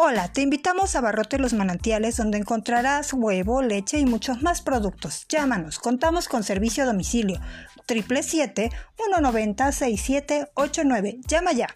Hola, te invitamos a Barrote Los Manantiales donde encontrarás huevo, leche y muchos más productos. Llámanos, contamos con servicio a domicilio 777-190-6789. Llama ya.